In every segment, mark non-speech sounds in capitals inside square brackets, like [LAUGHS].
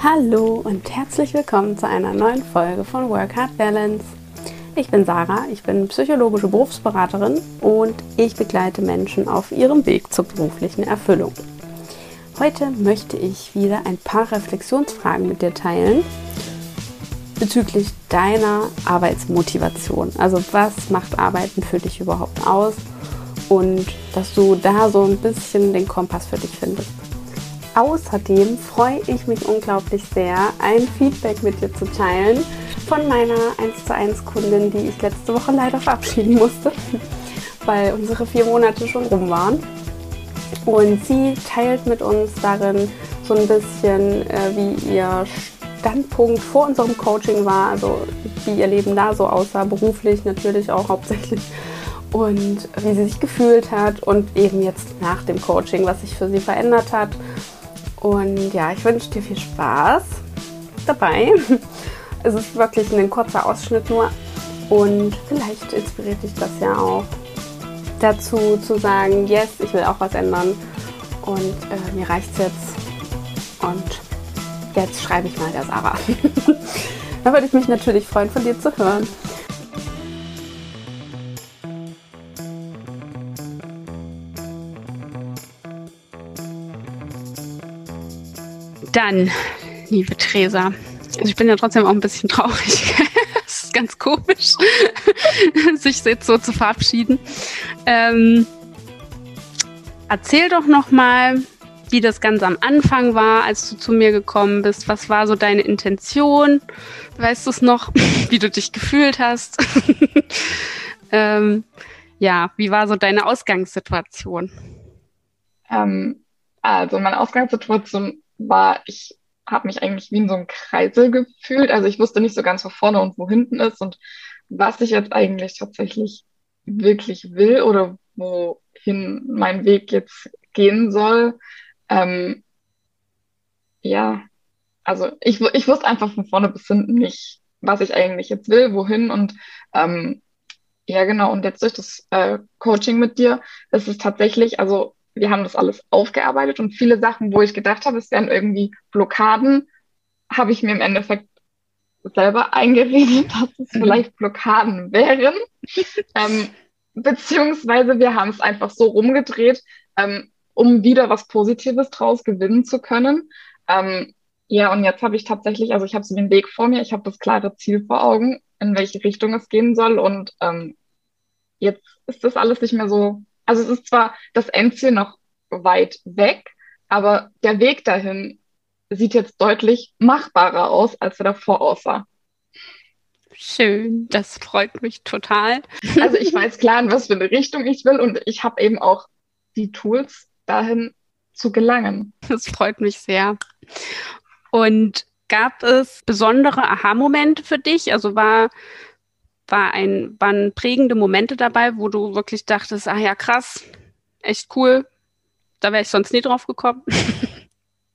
Hallo und herzlich willkommen zu einer neuen Folge von Work Hard Balance. Ich bin Sarah, ich bin psychologische Berufsberaterin und ich begleite Menschen auf ihrem Weg zur beruflichen Erfüllung. Heute möchte ich wieder ein paar Reflexionsfragen mit dir teilen bezüglich deiner Arbeitsmotivation. Also was macht Arbeiten für dich überhaupt aus und dass du da so ein bisschen den Kompass für dich findest. Außerdem freue ich mich unglaublich sehr, ein Feedback mit dir zu teilen von meiner 1 zu 1 Kundin, die ich letzte Woche leider verabschieden musste, [LAUGHS] weil unsere vier Monate schon rum waren. Und sie teilt mit uns darin so ein bisschen, äh, wie ihr Standpunkt vor unserem Coaching war, also wie ihr Leben da so aussah, beruflich natürlich auch hauptsächlich und wie sie sich gefühlt hat und eben jetzt nach dem Coaching, was sich für sie verändert hat und ja, ich wünsche dir viel Spaß dabei. [LAUGHS] Es ist wirklich ein kurzer Ausschnitt nur. Und vielleicht inspiriert dich das ja auch dazu zu sagen, yes, ich will auch was ändern. Und äh, mir reicht es jetzt. Und jetzt schreibe ich mal der Sarah. [LAUGHS] da würde ich mich natürlich freuen, von dir zu hören. Dann, liebe Theresa, also ich bin ja trotzdem auch ein bisschen traurig. [LAUGHS] das ist ganz komisch, sich jetzt so zu verabschieden. Ähm, erzähl doch noch mal, wie das ganz am Anfang war, als du zu mir gekommen bist. Was war so deine Intention? Weißt du es noch, [LAUGHS] wie du dich gefühlt hast? [LAUGHS] ähm, ja, wie war so deine Ausgangssituation? Ähm, also meine Ausgangssituation war, ich habe mich eigentlich wie in so einem Kreisel gefühlt. Also ich wusste nicht so ganz, wo vorne und wo hinten ist und was ich jetzt eigentlich tatsächlich wirklich will oder wohin mein Weg jetzt gehen soll. Ähm, ja, also ich, ich wusste einfach von vorne bis hinten nicht, was ich eigentlich jetzt will, wohin und ähm, ja, genau. Und jetzt durch das äh, Coaching mit dir, ist es tatsächlich, also wir haben das alles aufgearbeitet und viele Sachen, wo ich gedacht habe, es wären irgendwie Blockaden, habe ich mir im Endeffekt selber eingeredet, [LAUGHS] dass es mhm. vielleicht Blockaden wären. ähm, beziehungsweise wir haben es einfach so rumgedreht, ähm, um wieder was Positives draus gewinnen zu können. Ähm, ja, und jetzt habe ich tatsächlich, also ich habe so den Weg vor mir, ich habe das klare Ziel vor Augen, in welche Richtung es gehen soll. Und ähm, jetzt ist das alles nicht mehr so also es ist zwar das Endziel noch weit weg, aber der Weg dahin sieht jetzt deutlich machbarer aus, als er davor aussah. Schön, das freut mich total. [LAUGHS] Also ich weiß klar, in was für eine Richtung ich will und ich habe eben auch die Tools dahin zu gelangen. Das freut mich sehr. Und gab es besondere Aha-Momente für dich? Also war war ein, waren prägende Momente dabei, wo du wirklich dachtest, ah ja, krass, echt cool. Da wäre ich sonst nie drauf gekommen.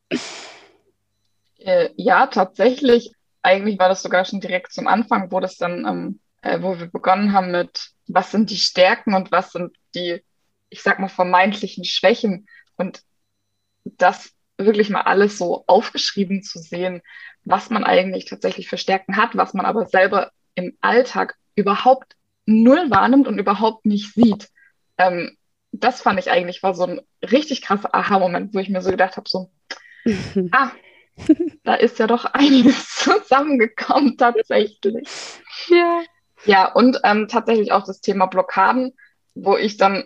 [LAUGHS] äh, ja, tatsächlich. Eigentlich war das sogar schon direkt zum Anfang, wo das dann, ähm, äh, wo wir begonnen haben mit, was sind die Stärken und was sind die, ich sag mal, vermeintlichen Schwächen. Und das wirklich mal alles so aufgeschrieben zu sehen, was man eigentlich tatsächlich für Stärken hat, was man aber selber im Alltag überhaupt null wahrnimmt und überhaupt nicht sieht. Ähm, das fand ich eigentlich war so ein richtig krasser Aha-Moment, wo ich mir so gedacht habe, so, [LAUGHS] ah, da ist ja doch einiges [LAUGHS] zusammengekommen tatsächlich. Ja. Ja, und ähm, tatsächlich auch das Thema Blockaden, wo ich dann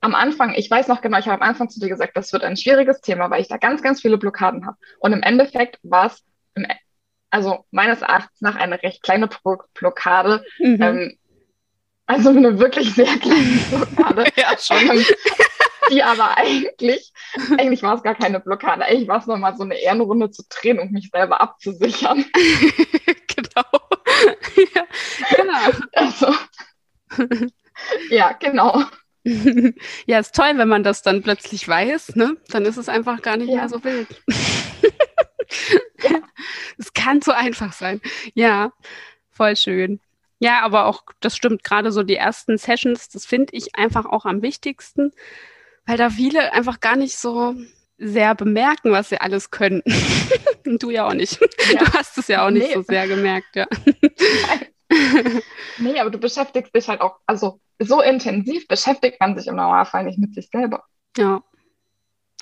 am Anfang, ich weiß noch genau, ich habe am Anfang zu dir gesagt, das wird ein schwieriges Thema, weil ich da ganz, ganz viele Blockaden habe. Und im Endeffekt war es im also meines Erachtens nach eine recht kleine Blockade. Mhm. Ähm, also eine wirklich sehr kleine [LAUGHS] Blockade. ja, schon. Ähm, die aber eigentlich, eigentlich war es gar keine Blockade. Eigentlich war es nochmal so eine Ehrenrunde zu drehen, um mich selber abzusichern. [LAUGHS] genau. ja, genau. Also, ja, genau. [LAUGHS] Ja, ist toll, wenn man das dann plötzlich weiß, ne? Dann ist es einfach gar nicht ja. mehr so wild. Es kann so einfach sein. Ja, voll schön. Ja, aber auch, das stimmt, gerade so die ersten Sessions, das finde ich einfach auch am wichtigsten, weil da viele einfach gar nicht so sehr bemerken, was sie alles können. [LAUGHS] du ja auch nicht. Ja. Du hast es ja auch nicht nee. so sehr gemerkt, ja. [LAUGHS] nee, aber du beschäftigst dich halt auch, also so intensiv beschäftigt man sich im Normalfall nicht mit sich selber. Ja,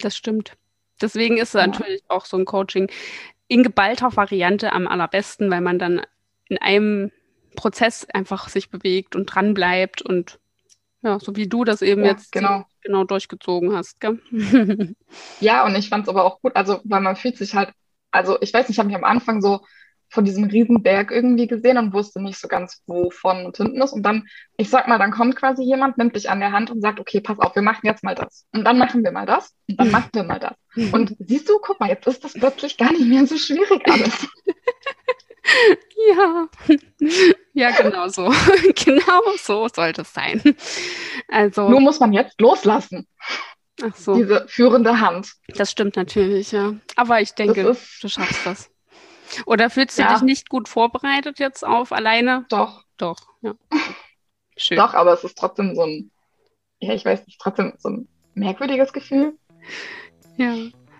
das stimmt. Deswegen ist ja. natürlich auch so ein Coaching in geballter Variante am allerbesten, weil man dann in einem Prozess einfach sich bewegt und dran bleibt und ja, so wie du das eben ja, jetzt genau. genau durchgezogen hast. Gell? [LAUGHS] ja, und ich fand es aber auch gut, also weil man fühlt sich halt, also ich weiß nicht, ich habe mich am Anfang so von diesem Riesenberg irgendwie gesehen und wusste nicht so ganz, wo vorne und hinten ist. Und dann, ich sag mal, dann kommt quasi jemand, nimmt dich an der Hand und sagt, okay, pass auf, wir machen jetzt mal das. Und dann machen wir mal das. Und dann machen wir mal das. Und siehst du, guck mal, jetzt ist das plötzlich gar nicht mehr so schwierig alles. [LAUGHS] Ja, ja, genau so. [LAUGHS] genau so sollte es sein. Also, Nur muss man jetzt loslassen. Ach so. Diese führende Hand. Das stimmt natürlich, ja. Aber ich denke, ist, du schaffst das. Oder fühlst du ja. dich nicht gut vorbereitet jetzt auf alleine? Doch. Doch, ja. [LAUGHS] Schön. Doch, aber es ist trotzdem so ein, ja, ich weiß nicht, trotzdem so ein merkwürdiges Gefühl. Ja,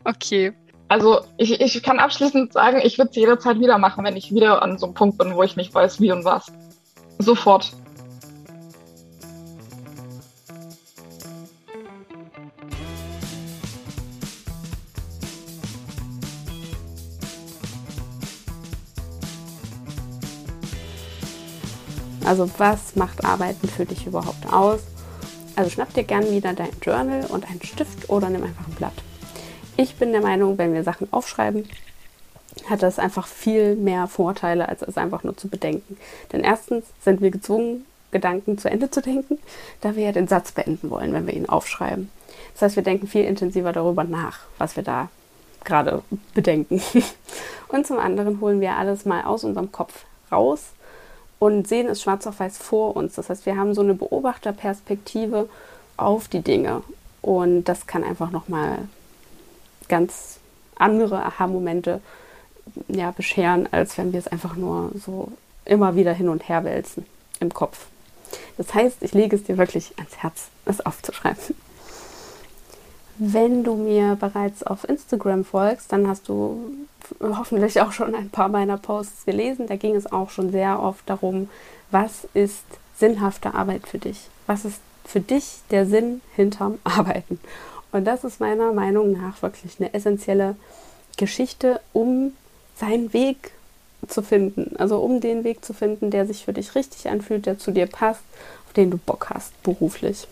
okay. Also ich, ich kann abschließend sagen, ich würde es jederzeit wieder machen, wenn ich wieder an so einem Punkt bin, wo ich nicht weiß, wie und was. Sofort. Also was macht Arbeiten für dich überhaupt aus? Also schnapp dir gern wieder dein Journal und einen Stift oder nimm einfach ein Blatt. Ich bin der Meinung, wenn wir Sachen aufschreiben, hat das einfach viel mehr Vorteile, als es einfach nur zu bedenken. Denn erstens sind wir gezwungen, Gedanken zu Ende zu denken, da wir ja den Satz beenden wollen, wenn wir ihn aufschreiben. Das heißt, wir denken viel intensiver darüber nach, was wir da gerade bedenken. [LAUGHS] Und zum anderen holen wir alles mal aus unserem Kopf raus und sehen es schwarz auf weiß vor uns. Das heißt, wir haben so eine Beobachterperspektive auf die Dinge und das kann einfach nochmal ganz andere Aha-Momente ja, bescheren, als wenn wir es einfach nur so immer wieder hin und her wälzen im Kopf. Das heißt, ich lege es dir wirklich ans Herz, es aufzuschreiben. Wenn du mir bereits auf Instagram folgst, dann hast du hoffentlich auch schon ein paar meiner Posts gelesen. Da ging es auch schon sehr oft darum, was ist sinnhafte Arbeit für dich? Was ist für dich der Sinn hinterm Arbeiten? Und das ist meiner Meinung nach wirklich eine essentielle Geschichte, um seinen Weg zu finden. Also um den Weg zu finden, der sich für dich richtig anfühlt, der zu dir passt, auf den du Bock hast beruflich.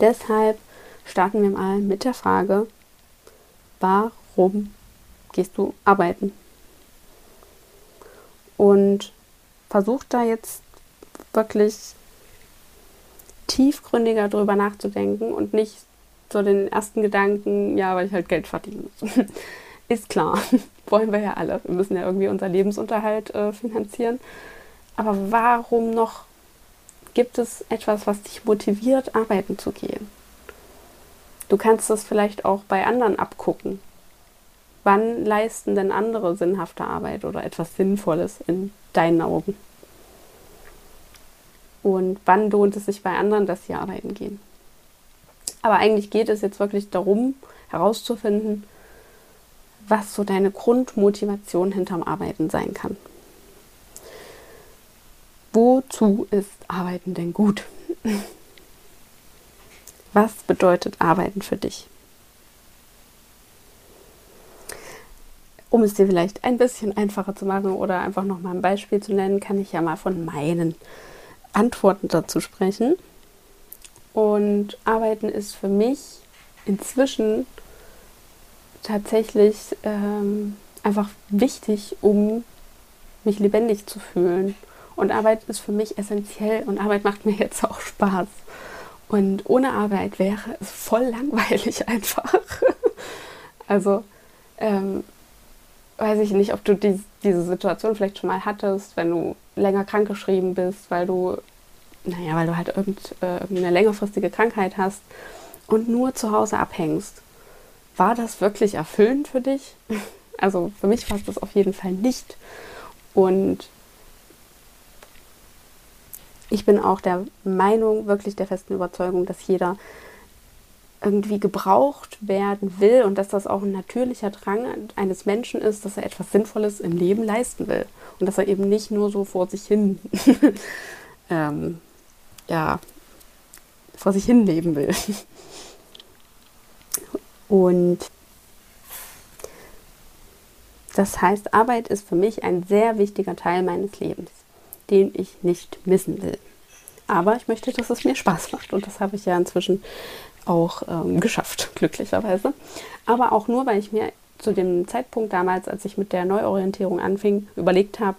Deshalb starten wir mal mit der Frage, warum gehst du arbeiten? Und versuch da jetzt wirklich tiefgründiger drüber nachzudenken und nicht so den ersten Gedanken, ja, weil ich halt Geld verdienen muss. [LAUGHS] Ist klar, [LAUGHS] wollen wir ja alle. Wir müssen ja irgendwie unser Lebensunterhalt äh, finanzieren. Aber warum noch gibt es etwas, was dich motiviert, arbeiten zu gehen? Du kannst das vielleicht auch bei anderen abgucken. Wann leisten denn andere sinnhafte Arbeit oder etwas Sinnvolles in deinen Augen? Und wann lohnt es sich bei anderen, dass sie arbeiten gehen? Aber eigentlich geht es jetzt wirklich darum, herauszufinden, was so deine Grundmotivation hinterm Arbeiten sein kann. Wozu ist Arbeiten denn gut? [LAUGHS] Was bedeutet Arbeiten für dich? Um es dir vielleicht ein bisschen einfacher zu machen oder einfach nochmal ein Beispiel zu nennen, kann ich ja mal von meinen Antworten dazu sprechen. Und Arbeiten ist für mich inzwischen tatsächlich ähm, einfach wichtig, um mich lebendig zu fühlen. Und Arbeit ist für mich essentiell und Arbeit macht mir jetzt auch Spaß. Und ohne Arbeit wäre es voll langweilig [LAUGHS] einfach. also, ähm, weiß ich nicht, ob du die, diese Situation vielleicht schon mal hattest, wenn du länger krankgeschrieben bist, weil du, naja, weil du halt irgend, äh, irgendeine längerfristige Krankheit hast und nur zu Hause abhängst. War das wirklich erfüllend für dich? [LAUGHS] Also für mich war es das auf jeden Fall nicht. Und ich bin auch der Meinung, wirklich der festen Überzeugung, dass jeder irgendwie gebraucht werden will und dass das auch ein natürlicher Drang eines Menschen ist, dass er etwas Sinnvolles im Leben leisten will und dass er eben nicht nur so vor sich hin, [LAUGHS] ähm, ja, vor sich hin leben will. [LAUGHS] Und das heißt, Arbeit ist für mich ein sehr wichtiger Teil meines Lebens, den ich nicht missen will. Aber ich möchte, dass es mir Spaß macht und das habe ich ja inzwischen auch ähm, geschafft, [LAUGHS] glücklicherweise. Aber auch nur, weil ich mir zu dem Zeitpunkt damals, als ich mit der Neuorientierung anfing, überlegt habe,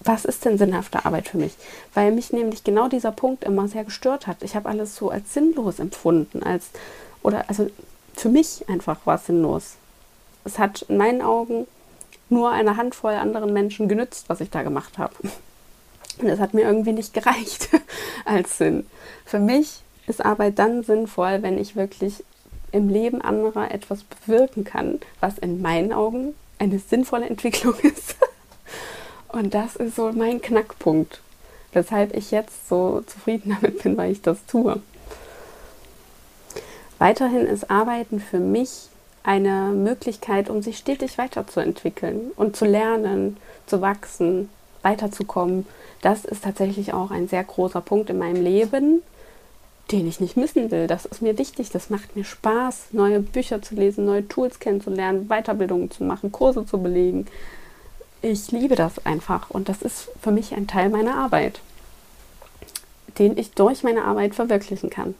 was ist denn sinnhafte Arbeit für mich? Weil mich nämlich genau dieser Punkt immer sehr gestört hat. Ich habe alles so als sinnlos empfunden, als oder also für mich einfach war es sinnlos. Es hat in meinen Augen nur eine Handvoll anderen Menschen genützt, was ich da gemacht habe. Und es hat mir irgendwie nicht gereicht [LAUGHS] als Sinn. Für mich ist Arbeit dann sinnvoll, wenn ich wirklich im Leben anderer etwas bewirken kann, was in meinen Augen eine sinnvolle Entwicklung [LAUGHS] ist. Und das ist so mein Knackpunkt, weshalb ich jetzt so zufrieden [LAUGHS] damit bin, weil ich das tue. Weiterhin ist Arbeiten für mich eine Möglichkeit, um sich stetig weiterzuentwickeln und zu lernen, zu wachsen, weiterzukommen. Das ist tatsächlich auch ein sehr großer Punkt in meinem Leben, den ich nicht missen will. Das ist mir wichtig, das macht mir Spaß, neue Bücher zu lesen, neue Tools kennenzulernen, Weiterbildungen zu machen, Kurse zu belegen. Ich liebe das einfach und das ist für mich ein Teil meiner Arbeit, den ich durch meine Arbeit verwirklichen kann.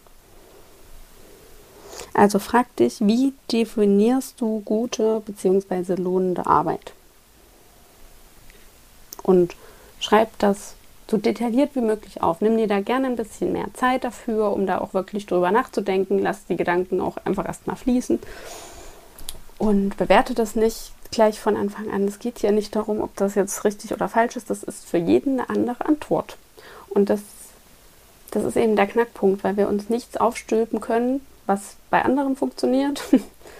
Also frag dich, wie definierst du gute bzw. lohnende Arbeit? Und schreib das so detailliert wie möglich auf. Nimm dir da gerne ein bisschen mehr Zeit dafür, um da auch wirklich drüber nachzudenken. Lass die Gedanken auch einfach erstmal fließen. Und bewerte das nicht gleich von Anfang an. Es geht hier nicht darum, ob das jetzt richtig oder falsch ist. Das ist für jeden eine andere Antwort. Und das, das ist eben der Knackpunkt, weil wir uns nichts aufstülpen können, was bei anderen funktioniert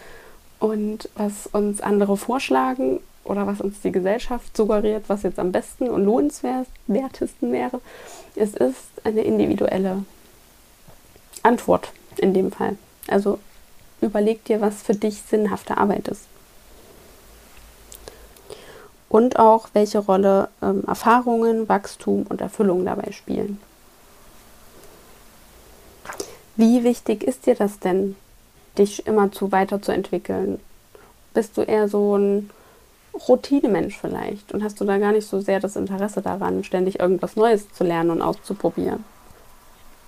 [LAUGHS] und was uns andere vorschlagen oder was uns die Gesellschaft suggeriert, was jetzt am besten und lohnenswertesten wäre. Es ist eine individuelle Antwort in dem Fall. Also überleg dir, was für dich sinnhafte Arbeit ist. Und auch, welche Rolle ähm, Erfahrungen, Wachstum und Erfüllung dabei spielen. Wie wichtig ist dir das denn, dich immer zu weiterzuentwickeln? Bist du eher so ein Routinemensch vielleicht und hast du da gar nicht so sehr das Interesse daran, ständig irgendwas Neues zu lernen und auszuprobieren.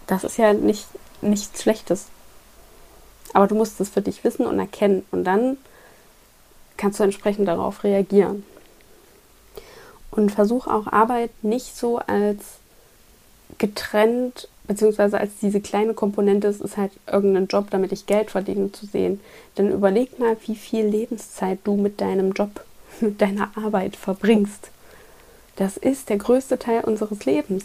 Das ist ja nicht nichts Schlechtes. Aber du musst es für dich wissen und erkennen und dann kannst du entsprechend darauf reagieren. Und versuch auch Arbeit nicht so als getrennt, beziehungsweise als diese kleine Komponente, es ist halt irgendein Job, damit ich Geld verdiene, zu sehen. Denn überleg mal, wie viel Lebenszeit du mit deinem Job [LAUGHS] mit deiner Arbeit verbringst. Das ist der größte Teil unseres Lebens.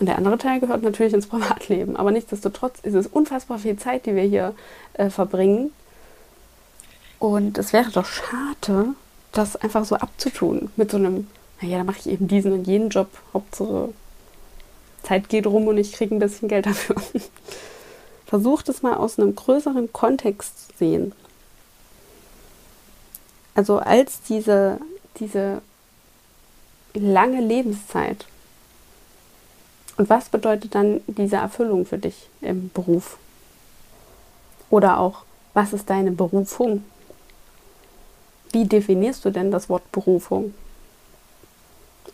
Und der andere Teil gehört natürlich ins [LAUGHS] Privatleben. Aber nichtsdestotrotz ist es unfassbar viel Zeit, die wir hier äh, verbringen. Und es wäre doch schade, das einfach so abzutun mit so einem, naja, da mache ich eben diesen und jenen Job. Hauptsache Zeit geht rum und ich kriege ein bisschen Geld dafür. [LAUGHS] Versucht es mal aus einem größeren Kontext zu sehen. Also als diese, diese lange Lebenszeit. Und was bedeutet dann diese Erfüllung für dich im Beruf? Oder auch, was ist deine Berufung? Wie definierst du denn das Wort Berufung?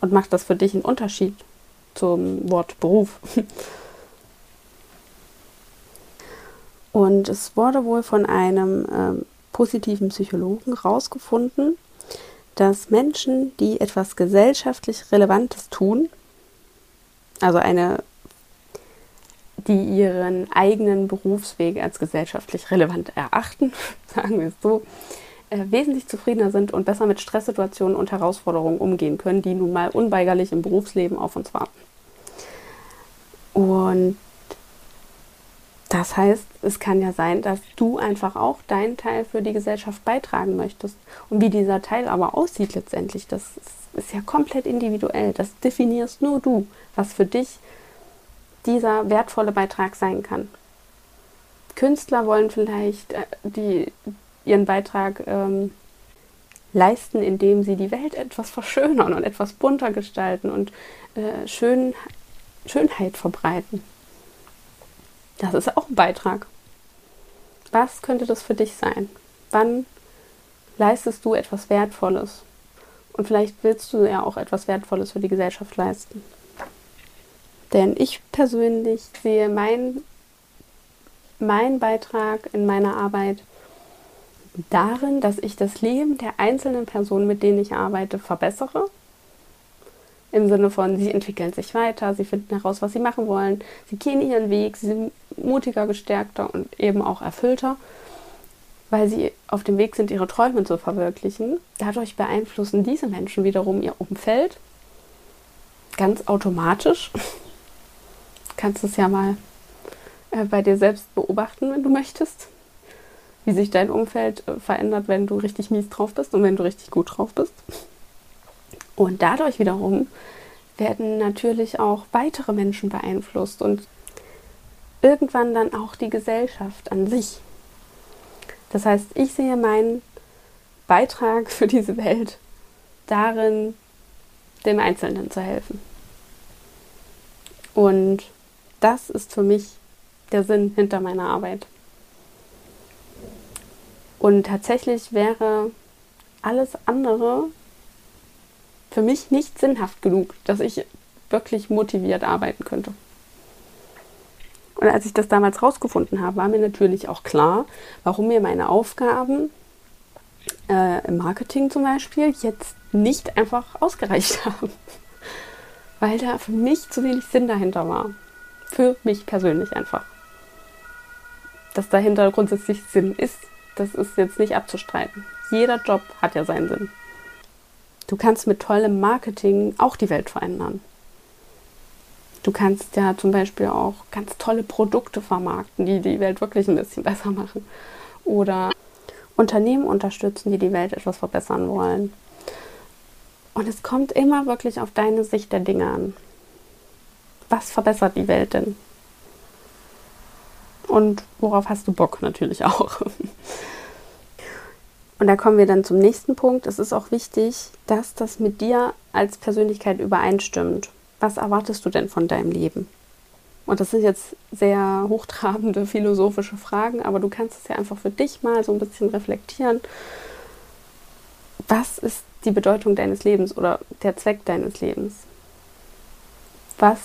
Und macht das für dich einen Unterschied zum Wort Beruf? [LAUGHS] Und es wurde wohl von einem ähm, positiven Psychologen herausgefunden, dass Menschen, die etwas gesellschaftlich Relevantes tun, also eine, die ihren eigenen Berufsweg als gesellschaftlich relevant erachten, [LAUGHS] sagen wir es so, äh, wesentlich zufriedener sind und besser mit Stresssituationen und Herausforderungen umgehen können, die nun mal unweigerlich im Berufsleben auf uns warten. Und das heißt, es kann ja sein, dass du einfach auch deinen Teil für die Gesellschaft beitragen möchtest. Und wie dieser Teil aber aussieht letztendlich, das ist ja komplett individuell. Das definierst nur du, was für dich dieser wertvolle Beitrag sein kann. Künstler wollen vielleicht äh, die, ihren Beitrag ähm, leisten, indem sie die Welt etwas verschönern und etwas bunter gestalten und äh, Schön, Schönheit verbreiten. Das ist auch ein Beitrag. Was könnte das für dich sein? Wann leistest du etwas Wertvolles? Und vielleicht willst du ja auch etwas Wertvolles für die Gesellschaft leisten. Denn ich persönlich sehe meinen mein Beitrag in meiner Arbeit darin, dass ich das Leben der einzelnen Personen, mit denen ich arbeite, verbessere. Im Sinne von, sie entwickeln sich weiter, sie finden heraus, was sie machen wollen, sie gehen ihren Weg, sie sind mutiger, gestärkter und eben auch erfüllter, weil sie auf dem Weg sind, ihre Träume zu verwirklichen. Dadurch beeinflussen diese Menschen wiederum ihr Umfeld ganz automatisch. Du [LAUGHS] kannst es ja mal äh, bei dir selbst beobachten, wenn du möchtest, wie sich dein Umfeld äh, verändert, wenn du richtig mies drauf bist und wenn du richtig gut drauf bist. Und dadurch wiederum werden natürlich auch weitere Menschen beeinflusst und irgendwann dann auch die Gesellschaft an sich. Das heißt, ich sehe meinen Beitrag für diese Welt darin, dem Einzelnen zu helfen. Und das ist für mich der Sinn hinter meiner Arbeit. Und tatsächlich wäre alles andere für mich nicht sinnhaft genug, dass ich wirklich motiviert arbeiten könnte. Und als ich das damals rausgefunden habe, war mir natürlich auch klar, warum mir meine Aufgaben äh, im Marketing zum Beispiel jetzt nicht einfach ausgereicht [LAUGHS] haben. Weil da für mich zu wenig Sinn dahinter war. Für mich persönlich einfach dass dahinter grundsätzlich Sinn ist, das ist jetzt nicht abzustreiten. Jeder Job hat ja seinen Sinn. Du kannst mit tollem Marketing auch die Welt verändern. Du kannst ja zum Beispiel auch ganz tolle Produkte vermarkten, die die Welt wirklich ein bisschen [LAUGHS] besser machen. Oder Unternehmen unterstützen, die die Welt etwas verbessern wollen. Und es kommt immer wirklich auf deine Sicht der Dinge an. Was verbessert die Welt denn? und worauf hast du Bock natürlich auch. [LAUGHS] Und da kommen wir dann zum nächsten Punkt. Es ist auch wichtig, dass das mit dir als Persönlichkeit übereinstimmt. Was erwartest du denn von deinem Leben? Und das sind jetzt sehr hochtrabende philosophische Fragen, aber du kannst es ja einfach für dich mal so ein bisschen reflektieren. Was ist die Bedeutung deines Lebens oder der Zweck deines Lebens? Was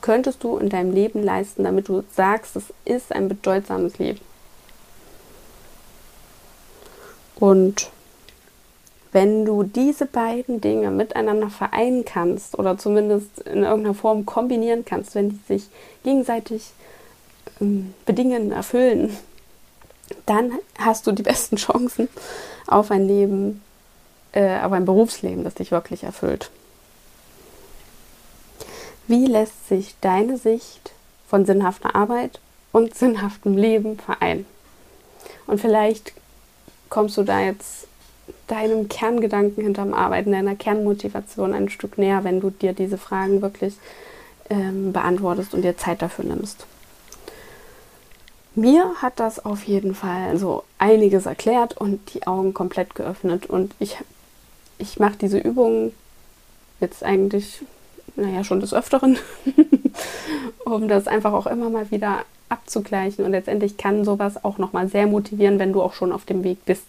könntest du in deinem Leben leisten, damit du sagst, es ist ein bedeutsames Leben? Und wenn du diese beiden Dinge miteinander vereinen kannst oder zumindest in irgendeiner Form kombinieren kannst, wenn die sich gegenseitig ähm, bedingen, erfüllen, dann hast du die besten Chancen auf ein Leben, äh, auf ein Berufsleben, das dich wirklich erfüllt. Wie lässt sich deine Sicht von sinnhafter Arbeit und sinnhaftem Leben vereinen? Und vielleicht kommst du da jetzt deinem Kerngedanken hinterm Arbeiten, deiner Kernmotivation ein Stück näher, wenn du dir diese Fragen wirklich ähm, beantwortest und dir Zeit dafür nimmst. Mir hat das auf jeden Fall so einiges erklärt und die Augen komplett geöffnet. Und ich, ich mache diese Übungen jetzt eigentlich naja, schon des Öfteren, [LAUGHS] um das einfach auch immer mal wieder abzugleichen. Und letztendlich kann sowas auch nochmal sehr motivieren, wenn du auch schon auf dem Weg bist.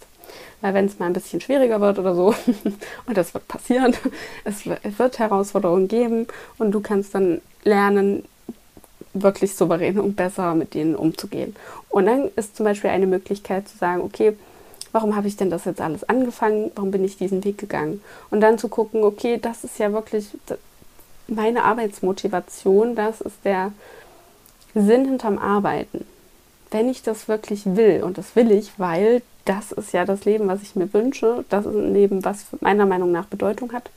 Weil wenn es mal ein bisschen schwieriger wird oder so, [LAUGHS] und das wird passieren, [LAUGHS] es wird Herausforderungen geben und du kannst dann lernen, wirklich souverän und besser mit denen umzugehen. Und dann ist zum Beispiel eine Möglichkeit zu sagen, okay, warum habe ich denn das jetzt alles angefangen? Warum bin ich diesen Weg gegangen? Und dann zu gucken, okay, das ist ja wirklich, meine Arbeitsmotivation, das ist der Sinn hinterm Arbeiten. Wenn ich das wirklich will, und das will ich, weil das ist ja das Leben, was ich mir wünsche, das ist ein Leben, was meiner Meinung nach Bedeutung hat,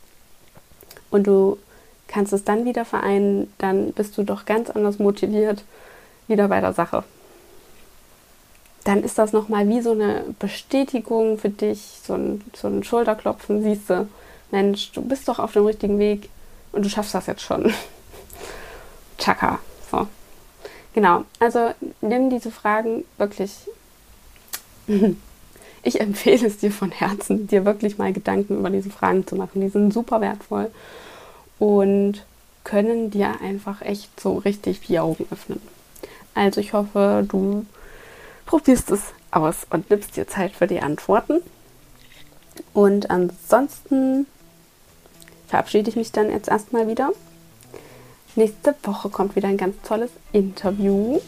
und du kannst es dann wieder vereinen, dann bist du doch ganz anders motiviert wieder bei der Sache. Dann ist das nochmal wie so eine Bestätigung für dich, so ein, so ein Schulterklopfen, siehst du, Mensch, du bist doch auf dem richtigen Weg, und du schaffst das jetzt schon. [LAUGHS] Chaka. So. Genau, also nimm diese Fragen wirklich. [LAUGHS] Ich empfehle es dir von Herzen, dir wirklich mal Gedanken über diese Fragen zu machen. Die sind super wertvoll und können dir einfach echt so richtig die Augen öffnen. Also ich hoffe, du probierst es aus und nimmst dir Zeit für die Antworten. Und ansonsten verabschiede ich mich dann jetzt erstmal wieder. Nächste Woche kommt wieder ein ganz tolles Interview.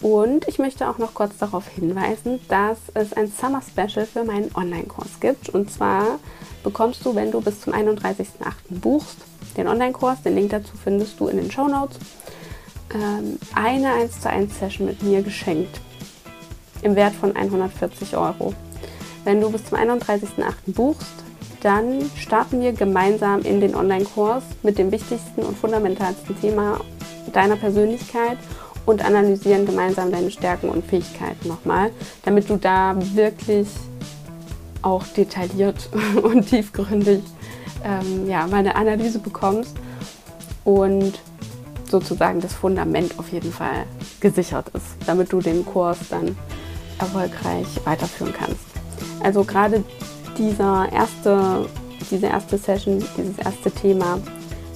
Und ich möchte auch noch kurz darauf hinweisen, dass es ein Summer Special für meinen Online-Kurs gibt. Und zwar bekommst du, wenn du bis zum 31.08. buchst, den Online-Kurs, den Link dazu findest du in den Show Notes, ähm, eine 1 zu 1 Session mit mir geschenkt. Im Wert von 140 Euro. Wenn du bis zum 31.08. buchst, dann starten wir gemeinsam in den Online-Kurs mit dem wichtigsten und fundamentalsten Thema deiner Persönlichkeit und analysieren gemeinsam deine Stärken und Fähigkeiten nochmal, damit du da wirklich auch detailliert [LAUGHS] und tiefgründig ähm, ja, mal eine Analyse bekommst und sozusagen das Fundament auf jeden Fall gesichert ist, damit du den Kurs dann erfolgreich weiterführen kannst. Also gerade dieser erste, diese erste Session, dieses erste Thema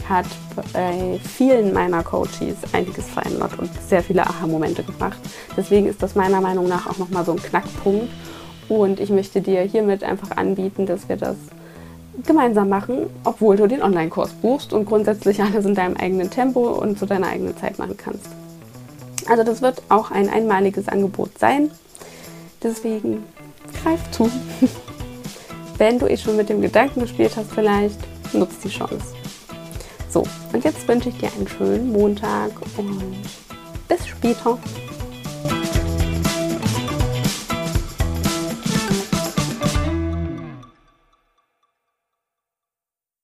hat bei vielen meiner Coaches einiges verändert und sehr viele Aha-Momente gebracht. Deswegen ist das meiner Meinung nach auch nochmal so ein Knackpunkt. Und ich möchte dir hiermit einfach anbieten, dass wir das gemeinsam machen, obwohl du den Online-Kurs buchst und grundsätzlich alles in deinem eigenen Tempo und zu deiner eigenen Zeit machen kannst. Also das wird auch ein einmaliges Angebot sein. Deswegen greif zu. [LAUGHS] Wenn du eh schon mit dem Gedanken gespielt hast, vielleicht nutzt die Chance. So, und jetzt wünsche ich dir einen schönen Montag und bis später.